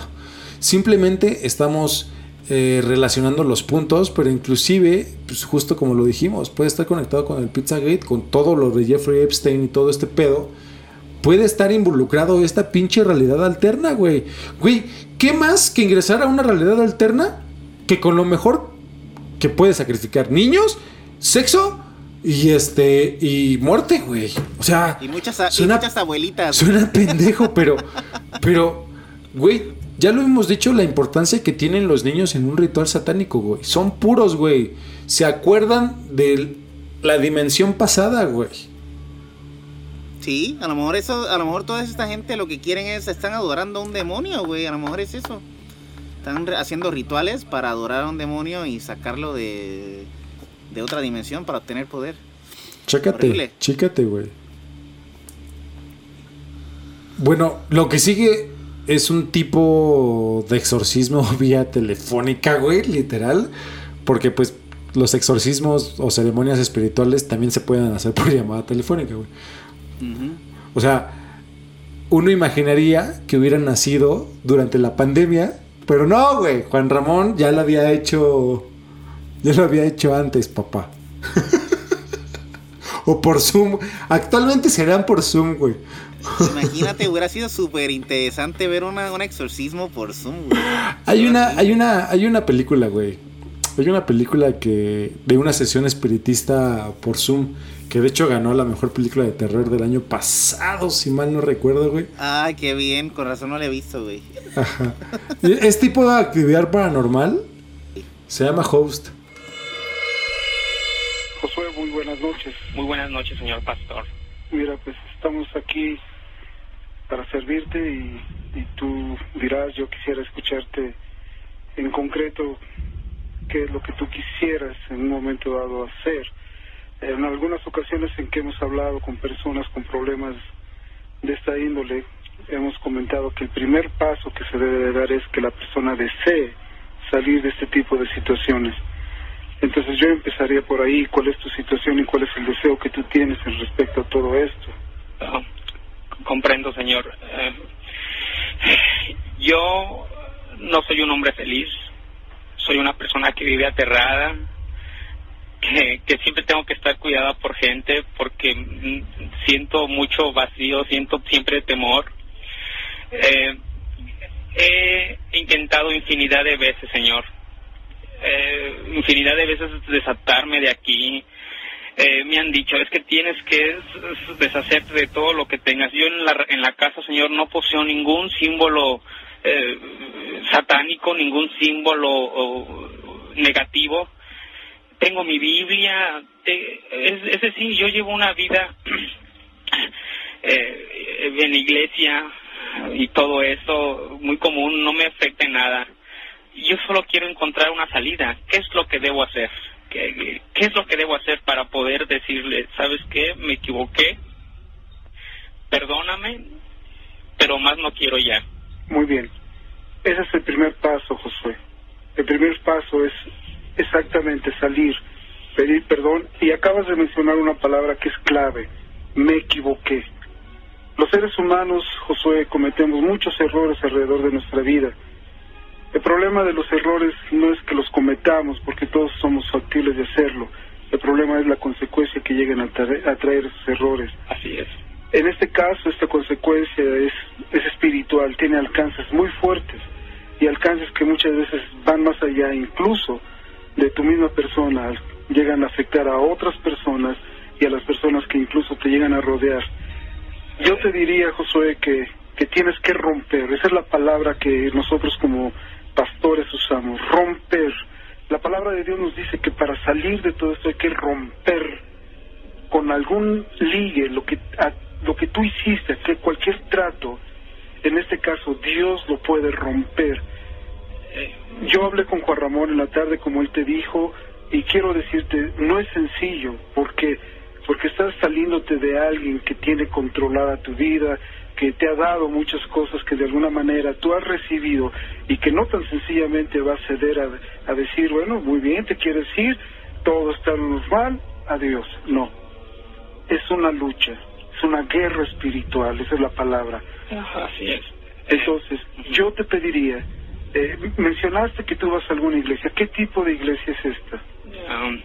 Simplemente estamos eh, relacionando los puntos, pero inclusive, pues justo como lo dijimos, puede estar conectado con el Pizzagate, con todo lo de Jeffrey Epstein y todo este pedo puede estar involucrado esta pinche realidad alterna, güey. Güey, ¿qué más que ingresar a una realidad alterna que con lo mejor que puede sacrificar niños, sexo y este y muerte, güey? O sea, Y muchas, y muchas abuelitas. Suena pendejo, pero pero güey, ya lo hemos dicho la importancia que tienen los niños en un ritual satánico, güey. Son puros, güey. Se acuerdan de la dimensión pasada, güey. Sí, a lo mejor eso, a lo mejor toda esta gente lo que quieren es, están adorando a un demonio, güey. A lo mejor es eso. Están haciendo rituales para adorar a un demonio y sacarlo de, de otra dimensión para obtener poder. Chécate, Horrible. chécate, güey. Bueno, lo que sigue es un tipo de exorcismo vía telefónica, güey, literal. Porque pues los exorcismos o ceremonias espirituales también se pueden hacer por llamada telefónica, güey. O sea, uno imaginaría que hubiera nacido durante la pandemia, pero no, güey. Juan Ramón ya lo había hecho. Ya lo había hecho antes, papá. o por Zoom. Actualmente serán por Zoom, güey. Imagínate, hubiera sido súper interesante ver una, un exorcismo por Zoom, güey. Hay una, hay una, hay una película, güey. Hay una película que. de una sesión espiritista por Zoom. Que de hecho ganó la mejor película de terror del año pasado, si mal no recuerdo, güey. Ay, qué bien, con razón no lo he visto, güey. Ajá. Es tipo de actividad paranormal. Se llama Host. Josué, muy buenas noches. Muy buenas noches, señor pastor. Mira, pues estamos aquí para servirte y, y tú dirás, yo quisiera escucharte en concreto qué es lo que tú quisieras en un momento dado hacer. En algunas ocasiones en que hemos hablado con personas con problemas de esta índole, hemos comentado que el primer paso que se debe de dar es que la persona desee salir de este tipo de situaciones. Entonces yo empezaría por ahí, cuál es tu situación y cuál es el deseo que tú tienes en respecto a todo esto. Ah, comprendo, señor. Eh, yo no soy un hombre feliz, soy una persona que vive aterrada, que, siempre tengo que estar cuidada por gente porque mm, siento mucho vacío, siento siempre temor. Eh, he intentado infinidad de veces, Señor, eh, infinidad de veces desatarme de aquí. Eh, me han dicho, es que tienes que deshacerte de todo lo que tengas. Yo en la, en la casa, Señor, no poseo ningún símbolo eh, satánico, ningún símbolo negativo. Tengo mi Biblia, es, es, decir, yo llevo una vida eh, en la iglesia y todo eso muy común, no me afecta en nada. Yo solo quiero encontrar una salida. ¿Qué es lo que debo hacer? ¿Qué, qué es lo que debo hacer para poder decirle, sabes qué, me equivoqué, perdóname, pero más no quiero ya? Muy bien. Ese es el primer paso, Josué. El primer paso es exactamente salir, pedir perdón y acabas de mencionar una palabra que es clave, me equivoqué. Los seres humanos, Josué, cometemos muchos errores alrededor de nuestra vida. El problema de los errores no es que los cometamos, porque todos somos factibles de hacerlo. El problema es la consecuencia que lleguen a, traer esos errores. Así es. En este caso, esta consecuencia es, es espiritual, tiene alcances muy fuertes y alcances que muchas veces van más allá incluso de tu misma persona, llegan a afectar a otras personas y a las personas que incluso te llegan a rodear. Yo te diría, Josué, que, que tienes que romper, esa es la palabra que nosotros como pastores usamos, romper. La palabra de Dios nos dice que para salir de todo esto hay que romper con algún ligue lo que lo que tú hiciste, que cualquier trato, en este caso Dios lo puede romper. Yo hablé con Juan Ramón en la tarde, como él te dijo, y quiero decirte, no es sencillo, porque porque estás saliéndote de alguien que tiene controlada tu vida, que te ha dado muchas cosas que de alguna manera tú has recibido y que no tan sencillamente va a ceder a, a decir, bueno, muy bien, te quieres ir, todo está normal, adiós. No, es una lucha, una guerra espiritual, esa es la palabra. Así es. Entonces, yo te pediría, eh, mencionaste que tú vas a alguna iglesia, ¿qué tipo de iglesia es esta? Um,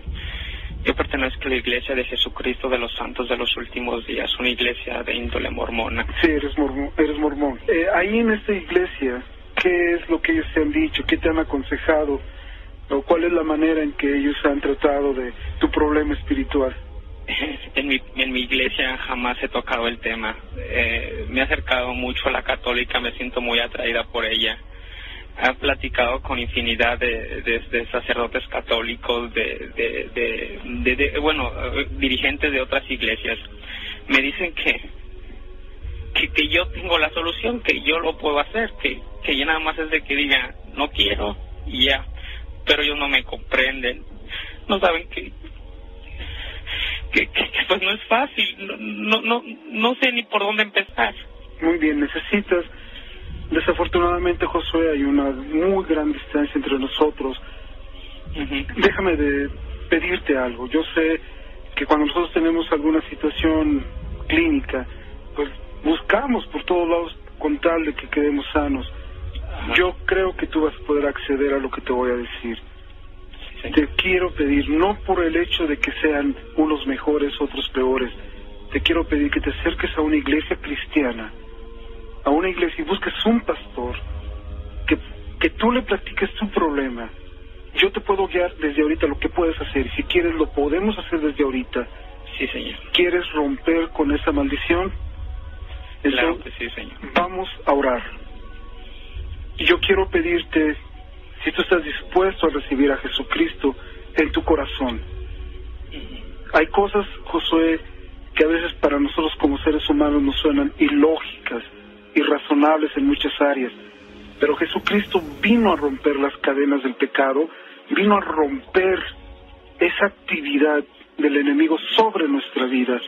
yo pertenezco a la iglesia de Jesucristo de los Santos de los Últimos Días, una iglesia de índole mormona. Sí, eres mormón. Eres mormón. Eh, ahí en esta iglesia, ¿qué es lo que ellos te han dicho? ¿Qué te han aconsejado? ¿O cuál es la manera en que ellos han tratado de tu problema espiritual? en mi, en mi iglesia jamás he tocado el tema. Eh, me he acercado mucho a la católica, me siento muy atraída por ella. He platicado con infinidad de, sacerdotes católicos, de, de, bueno, dirigentes de otras iglesias. Me dicen que, que, que yo tengo la solución, que yo lo puedo hacer, que, que ya nada más es de que diga, no quiero y ya. Pero ellos no me comprenden. No saben que que, pues no es fácil, no, no, no sé ni por dónde empezar. Muy bien, necesitas, desafortunadamente Josué, hay una muy gran distancia entre nosotros. Déjame de pedirte algo, yo sé que cuando nosotros tenemos alguna situación clínica, pues buscamos por todos lados con tal de que quedemos sanos. Yo creo que tú vas a poder acceder a lo que te voy a decir. Te quiero pedir, no por el hecho de que sean unos mejores, otros peores, te quiero pedir que te acerques a una iglesia cristiana, a una iglesia y busques un pastor, que, que tú le platiques tu problema. Yo te puedo guiar desde ahorita lo que puedes hacer. Si quieres, lo podemos hacer desde ahorita. Sí, señor. ¿Quieres romper con esa maldición? Claro que sí, señor. Vamos a orar. Y yo quiero pedirte si tú estás dispuesto a recibir a Jesucristo en tu corazón. Hay cosas, Josué, que a veces para nosotros como seres humanos nos suenan ilógicas, irrazonables en muchas áreas, pero Jesucristo vino a romper las cadenas del pecado, vino a romper esa actividad del enemigo sobre nuestra vida.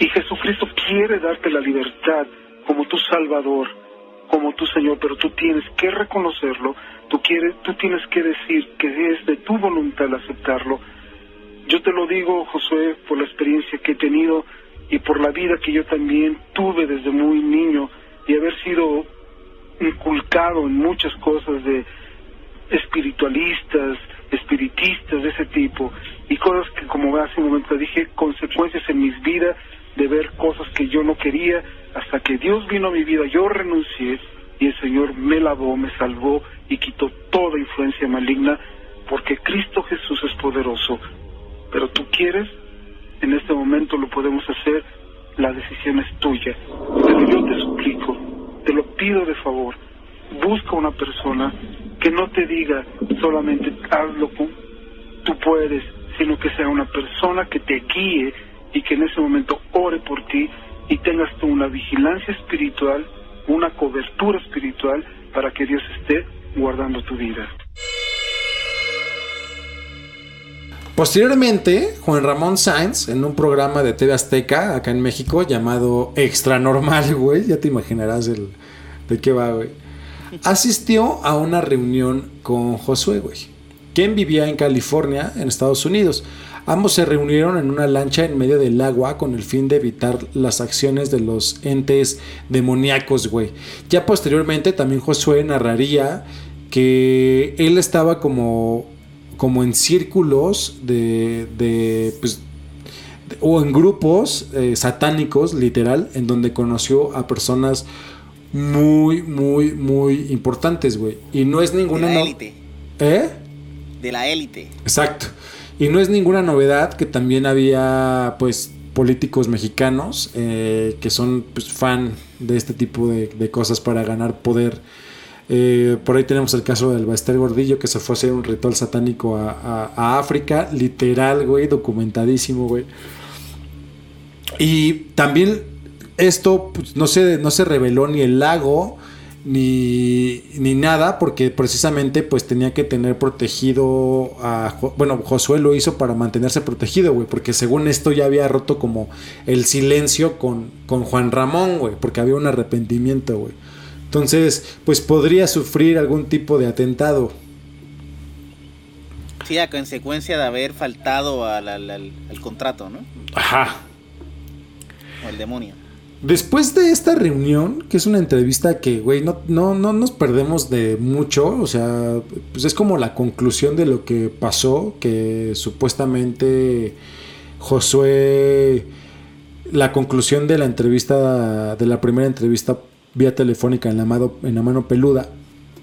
Y Jesucristo quiere darte la libertad como tu Salvador, como tu Señor, pero tú tienes que reconocerlo, tú, quieres, tú tienes que decir que es de tu voluntad aceptarlo. Yo te lo digo, Josué, por la experiencia que he tenido y por la vida que yo también tuve desde muy niño y haber sido inculcado en muchas cosas de espiritualistas, espiritistas de ese tipo y cosas que como hace un momento dije, consecuencias en mis vidas de ver cosas que yo no quería hasta que Dios vino a mi vida, yo renuncié y el Señor me lavó, me salvó y quitó toda influencia maligna porque Cristo Jesús es poderoso. Pero tú quieres, en este momento lo podemos hacer, la decisión es tuya. Pero yo te suplico, te lo pido de favor, busca una persona que no te diga solamente hazlo con tú puedes, sino que sea una persona que te guíe y que en ese momento ore por ti y tengas tú una vigilancia espiritual, una cobertura espiritual para que Dios esté guardando tu vida. Posteriormente, Juan Ramón Sáenz, en un programa de TV Azteca, acá en México, llamado Extra Normal, güey, ya te imaginarás el, de qué va, güey, asistió a una reunión con Josué, güey, quien vivía en California, en Estados Unidos. Ambos se reunieron en una lancha en medio del agua con el fin de evitar las acciones de los entes demoníacos, güey. Ya posteriormente también Josué narraría que él estaba como como en círculos de, de pues, o en grupos eh, satánicos, literal, en donde conoció a personas muy, muy, muy importantes, güey. Y no es ninguna... De la élite. ¿Eh? De la élite. Exacto. Y no es ninguna novedad que también había, pues, políticos mexicanos eh, que son pues, fan de este tipo de, de cosas para ganar poder eh, por ahí tenemos el caso del Baester Gordillo que se fue a hacer un ritual satánico a, África, literal, güey, documentadísimo, güey. Y también esto pues, no, se, no se reveló ni el lago ni, ni nada porque precisamente pues tenía que tener protegido a... Bueno, Josué lo hizo para mantenerse protegido, güey, porque según esto ya había roto como el silencio con, con Juan Ramón, güey, porque había un arrepentimiento, güey. Entonces, pues podría sufrir algún tipo de atentado. Sí, a consecuencia de haber faltado al, contrato, ¿no? Ajá. O el demonio. Después de esta reunión, que es una entrevista que, güey, no, no, no nos perdemos de mucho, o sea, pues es como la conclusión de lo que pasó, que supuestamente Josué, la conclusión de la entrevista, de la primera entrevista vía telefónica en la, mano, en la mano peluda.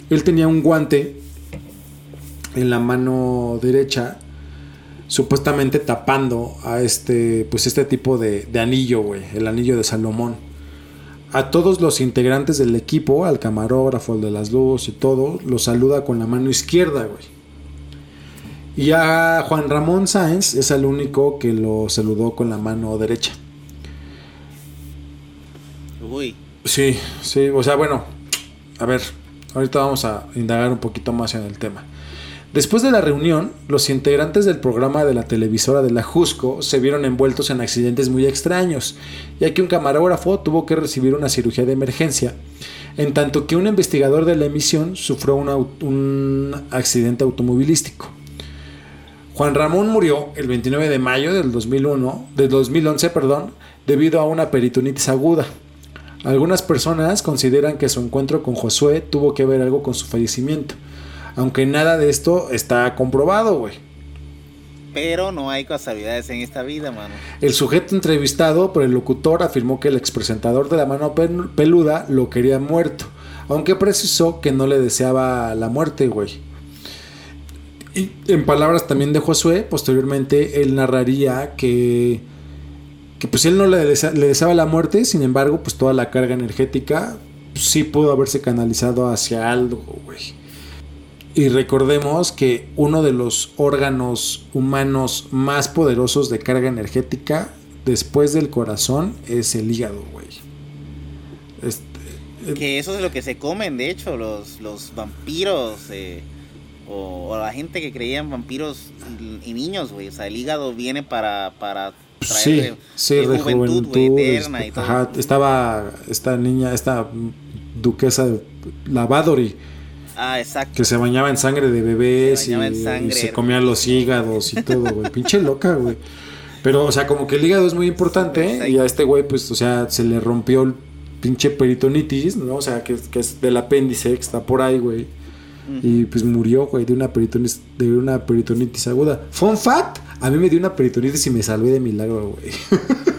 Él tenía un guante en la mano derecha, supuestamente tapando a este, pues este tipo de, anillo, güey, el anillo de Salomón. A todos los integrantes del equipo, al camarógrafo, al de las luces y todo, lo saluda con la mano izquierda, güey. Y a Juan Ramón Sáenz es el único que lo saludó con la mano derecha. Uy. Sí, sí, o sea, bueno, a ver, ahorita vamos a indagar un poquito más en el tema. Después de la reunión, los integrantes del programa de la televisora de la Jusco se vieron envueltos en accidentes muy extraños, ya que un camarógrafo tuvo que recibir una cirugía de emergencia, en tanto que un investigador de la emisión sufrió un accidente automovilístico. Juan Ramón murió el 29 de mayo del 2001, del 2011, perdón, debido a una peritonitis aguda. Algunas personas consideran que su encuentro con Josué tuvo que ver algo con su fallecimiento, aunque nada de esto está comprobado, güey. Pero no hay casualidades en esta vida, mano. El sujeto entrevistado por el locutor afirmó que el expresentador de la mano peluda lo quería muerto, aunque precisó que no le deseaba la muerte, güey. Y en palabras también de Josué, posteriormente él narraría que que pues él no le, deseaba la muerte, sin embargo, pues toda la carga energética pues, sí pudo haberse canalizado hacia algo, güey. Y recordemos que uno de los órganos humanos más poderosos de carga energética después del corazón es el hígado, güey. Este, eh, que eso es lo que se comen, de hecho, los, los vampiros eh, o, la gente que creía en vampiros y, niños, güey. O sea, el hígado viene para, para sí, sí, de, juventud, eterna y todo. Ajá, estaba esta niña, esta duquesa de Lavadori. Ah, exacto. Que se bañaba en sangre de bebés y, se comía los hígados y todo, güey. Pinche loca, güey. Pero, o sea, como que el hígado es muy importante y a este güey, pues, o sea, se le rompió pinche peritonitis, ¿no? O sea, que, que es del apéndice, que está por ahí, güey. Y pues murió, güey, de una peritonitis, de una peritonitis aguda. Fun fact, a mí me dio una peritonitis y me salvé de milagro, güey.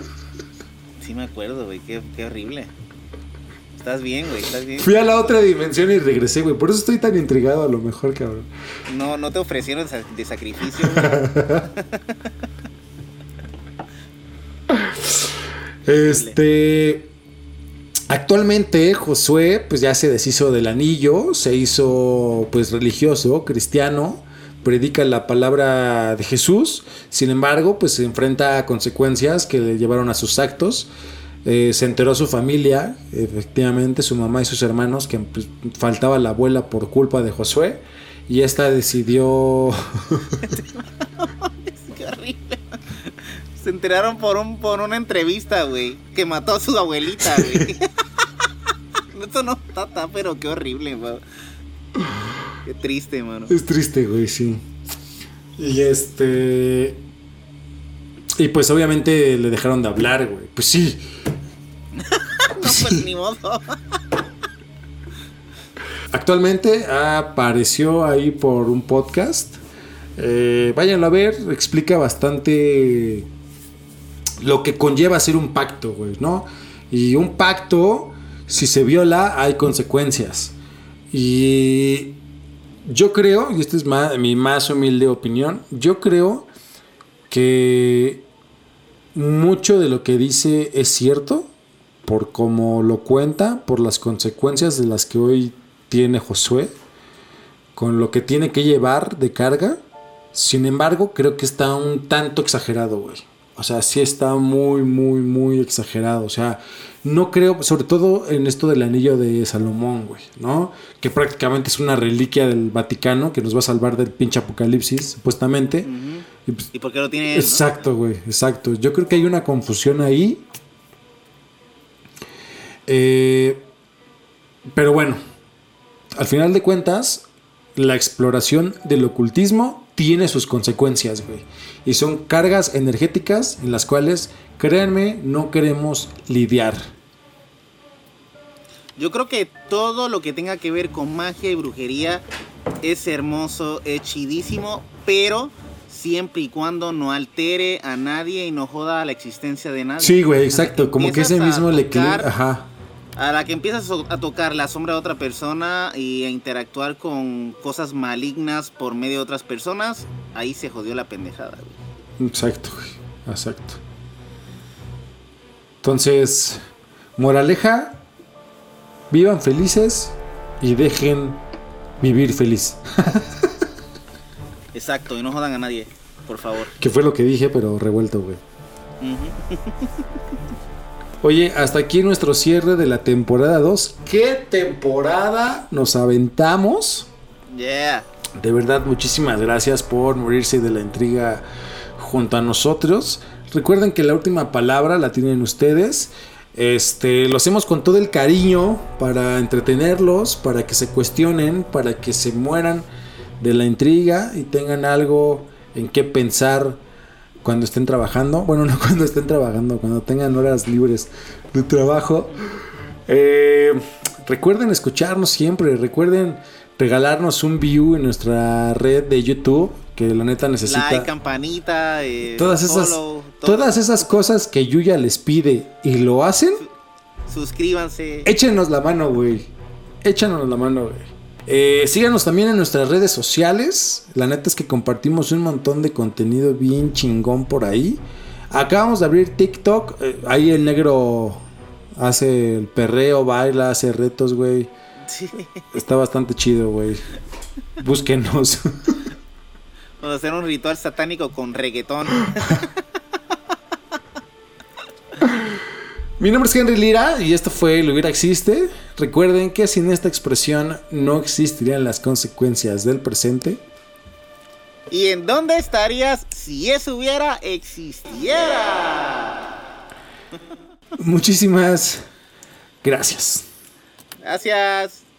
Sí me acuerdo, güey, qué, qué horrible. Estás bien, güey, estás bien. Fui a la otra dimensión y regresé, güey. Por eso estoy tan intrigado a lo mejor, cabrón. No, no te ofrecieron de sacrificio, güey. Este. Actualmente Josué pues ya se deshizo del anillo, se hizo pues religioso, cristiano, predica la palabra de Jesús, sin embargo pues se enfrenta a consecuencias que le llevaron a sus actos. Eh, se enteró su familia, efectivamente su mamá y sus hermanos, que pues, faltaba la abuela por culpa de Josué, y esta decidió... Qué horrible. Se enteraron por un por una entrevista, güey, que mató a su abuelita, güey. Esto no está, está, pero qué horrible, güey. Qué triste, mano. Es triste, güey, sí. Y este. Y pues obviamente le dejaron de hablar, güey. Pues sí. No, pues ni modo. Actualmente apareció ahí por un podcast. Eh, váyanlo a ver, explica bastante lo que conlleva hacer un pacto, güey, ¿no? Y un pacto, si se viola, hay consecuencias. Y yo creo, y esta es mi más humilde opinión, yo creo que mucho de lo que dice es cierto, por cómo lo cuenta, por las consecuencias de las que hoy tiene Josué, con lo que tiene que llevar de carga. Sin embargo, creo que está un tanto exagerado, güey. O sea, sí está muy, muy, muy exagerado. O sea, no creo, sobre todo en esto del anillo de Salomón, güey, ¿no? Que prácticamente es una reliquia del Vaticano que nos va a salvar del pinche apocalipsis, supuestamente. Y pues, ¿Y por qué lo tiene él, no? Exacto, güey, exacto. Yo creo que hay una confusión ahí. Eh, pero bueno, al final de cuentas, la exploración del ocultismo tiene sus consecuencias, güey. Y son cargas energéticas en las cuales, créanme, no queremos lidiar. Yo creo que todo lo que tenga que ver con magia y brujería es hermoso, es chidísimo, pero siempre y cuando no altere a nadie y no joda la existencia de nadie. Sí, güey, exacto. Como que ese mismo le Ajá. A la que empiezas a tocar la sombra de otra persona y a interactuar con cosas malignas por medio de otras personas, ahí se jodió la pendejada. güey. Exacto, güey. Exacto. Entonces, moraleja, vivan felices y dejen vivir feliz. Exacto, y no jodan a nadie, por favor. que fue lo que dije, pero revuelto, güey. Oye, hasta aquí nuestro cierre de la temporada 2. ¿Qué temporada nos aventamos? Yeah. De verdad, muchísimas gracias por morirse de la intriga junto a nosotros. Recuerden que la última palabra la tienen ustedes. Este, lo hacemos con todo el cariño para entretenerlos, para que se cuestionen, para que se mueran de la intriga y tengan algo en qué pensar cuando estén trabajando. Bueno, no cuando estén trabajando, cuando tengan horas libres de trabajo. Eh, recuerden escucharnos siempre, recuerden regalarnos un view en nuestra red de YouTube, que la neta necesita Like, campanita, eh, todas esas follow, todas esas cosas que Yuya les pide y lo hacen. Suscríbanse. Échenos la mano, güey. Échanos la mano, güey. Eh, síganos también en nuestras redes sociales. La neta es que compartimos un montón de contenido bien chingón por ahí. Acabamos de abrir TikTok. eh, ahí el negro hace el perreo, baila, hace retos, güey. Sí. Está bastante chido, güey. Búsquenos. Vamos a hacer un ritual satánico con reggaetón. Mi nombre es Henry Lira y esto fue Lo hubiera existe. Recuerden que sin esta expresión no existirían las consecuencias del presente. ¿Y en dónde estarías si eso hubiera existiera? Muchísimas gracias. Gracias.